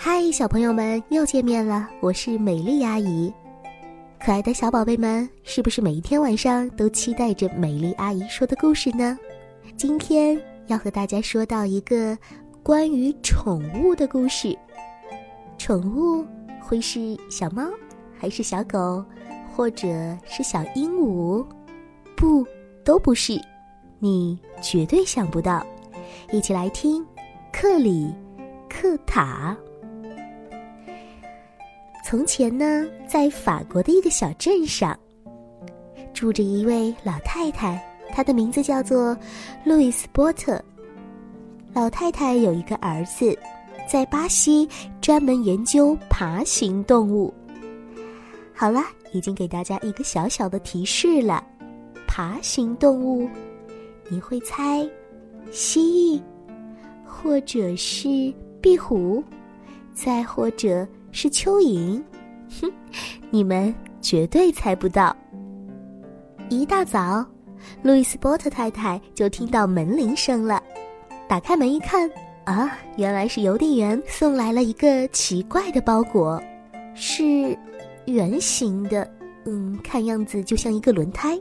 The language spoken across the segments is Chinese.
嗨，小朋友们，又见面了！我是美丽阿姨。可爱的小宝贝们，是不是每一天晚上都期待着美丽阿姨说的故事呢？今天要和大家说到一个关于宠物的故事。宠物会是小猫，还是小狗，或者是小鹦鹉？不，都不是。你绝对想不到。一起来听克里克塔。从前呢，在法国的一个小镇上，住着一位老太太，她的名字叫做路易斯波特。老太太有一个儿子，在巴西专门研究爬行动物。好了，已经给大家一个小小的提示了，爬行动物，你会猜？蜥蜴，或者是壁虎，再或者。是蚯蚓，哼，你们绝对猜不到。一大早，路易斯波特太太就听到门铃声了，打开门一看，啊，原来是邮递员送来了一个奇怪的包裹，是圆形的，嗯，看样子就像一个轮胎。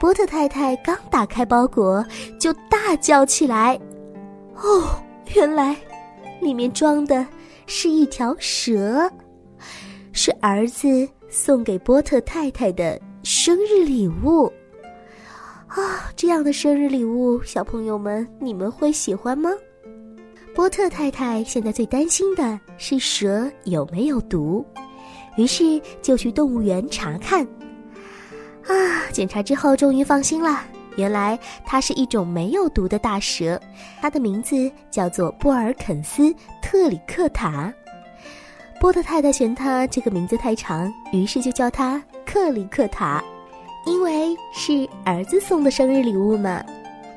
波特太太刚打开包裹，就大叫起来：“哦，原来里面装的……”是一条蛇，是儿子送给波特太太的生日礼物。啊，这样的生日礼物，小朋友们，你们会喜欢吗？波特太太现在最担心的是蛇有没有毒，于是就去动物园查看。啊，检查之后终于放心了，原来它是一种没有毒的大蛇，它的名字叫做布尔肯斯。特里克塔，波特太太嫌它这个名字太长，于是就叫它克里克塔，因为是儿子送的生日礼物嘛，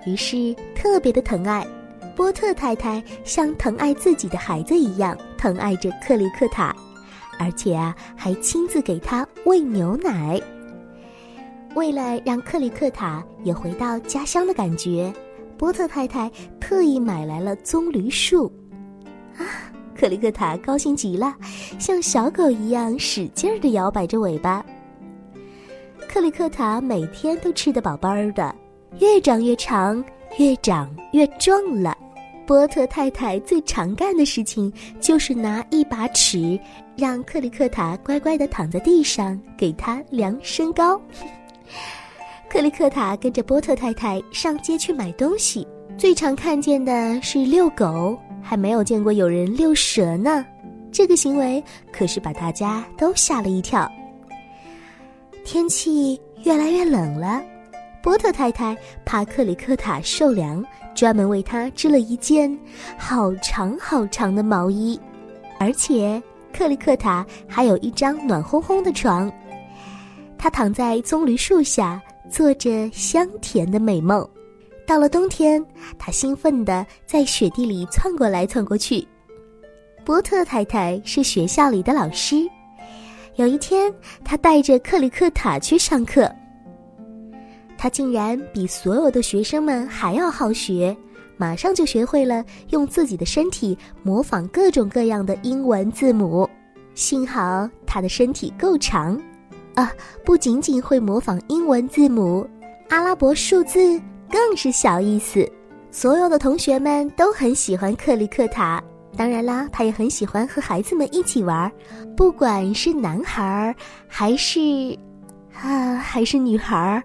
于是特别的疼爱。波特太太像疼爱自己的孩子一样疼爱着克里克塔，而且啊，还亲自给他喂牛奶。为了让克里克塔也回到家乡的感觉，波特太太特意买来了棕榈树。啊，克里克塔高兴极了，像小狗一样使劲儿地摇摆着尾巴。克里克塔每天都吃得饱饱的，越长越长，越长越壮了。波特太太最常干的事情就是拿一把尺，让克里克塔乖乖地躺在地上，给他量身高。克里克塔跟着波特太太上街去买东西，最常看见的是遛狗。还没有见过有人遛蛇呢，这个行为可是把大家都吓了一跳。天气越来越冷了，波特太太怕克里克塔受凉，专门为他织了一件好长好长的毛衣，而且克里克塔还有一张暖烘烘的床，他躺在棕榈树下，做着香甜的美梦。到了冬天，他兴奋地在雪地里窜过来窜过去。波特太太是学校里的老师，有一天，他带着克里克塔去上课。他竟然比所有的学生们还要好学，马上就学会了用自己的身体模仿各种各样的英文字母。幸好他的身体够长，啊，不仅仅会模仿英文字母，阿拉伯数字。更是小意思，所有的同学们都很喜欢克里克塔。当然啦，他也很喜欢和孩子们一起玩，不管是男孩儿还是，啊还是女孩儿。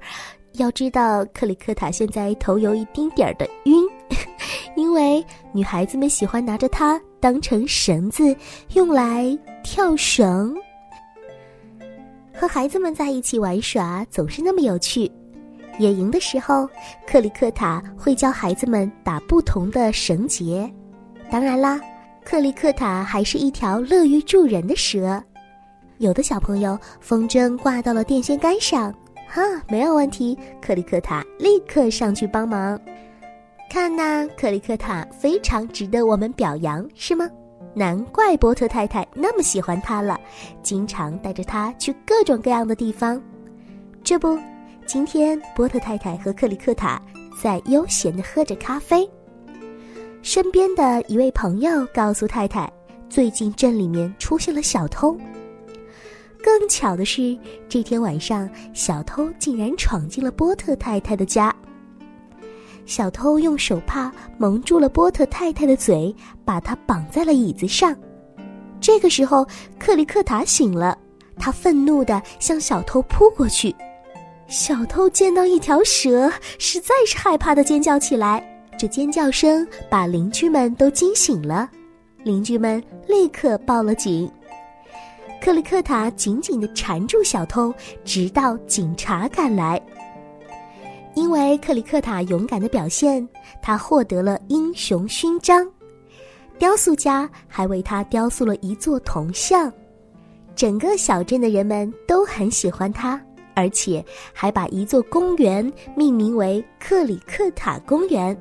要知道，克里克塔现在头有一丁点儿的晕，因为女孩子们喜欢拿着它当成绳子用来跳绳。和孩子们在一起玩耍总是那么有趣。野营的时候，克里克塔会教孩子们打不同的绳结。当然啦，克里克塔还是一条乐于助人的蛇。有的小朋友风筝挂到了电线杆上，哈，没有问题，克里克塔立刻上去帮忙。看呐，克里克塔非常值得我们表扬，是吗？难怪波特太太那么喜欢它了，经常带着它去各种各样的地方。这不。今天，波特太太和克里克塔在悠闲地喝着咖啡。身边的一位朋友告诉太太，最近镇里面出现了小偷。更巧的是，这天晚上，小偷竟然闯进了波特太太的家。小偷用手帕蒙住了波特太太的嘴，把她绑在了椅子上。这个时候，克里克塔醒了，他愤怒地向小偷扑过去。小偷见到一条蛇，实在是害怕的尖叫起来。这尖叫声把邻居们都惊醒了，邻居们立刻报了警。克里克塔紧紧地缠住小偷，直到警察赶来。因为克里克塔勇敢的表现，他获得了英雄勋章。雕塑家还为他雕塑了一座铜像，整个小镇的人们都很喜欢他，而且还把一座公园命名为克里克塔公园。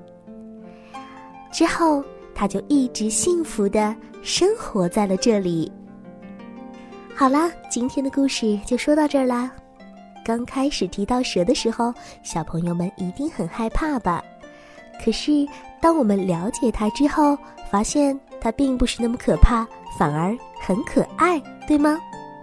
之后，他就一直幸福的生活在了这里。好啦，今天的故事就说到这儿啦。刚开始提到蛇的时候，小朋友们一定很害怕吧？可是当我们了解它之后，发现它并不是那么可怕，反而很可爱，对吗？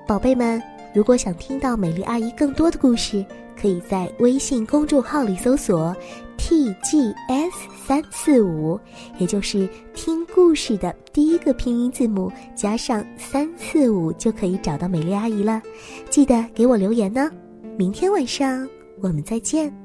宝贝们，如果想听到美丽阿姨更多的故事，可以在微信公众号里搜索 “tgs 三四五”，也就是听故事的第一个拼音字母加上三四五，就可以找到美丽阿姨了。记得给我留言呢。明天晚上我们再见。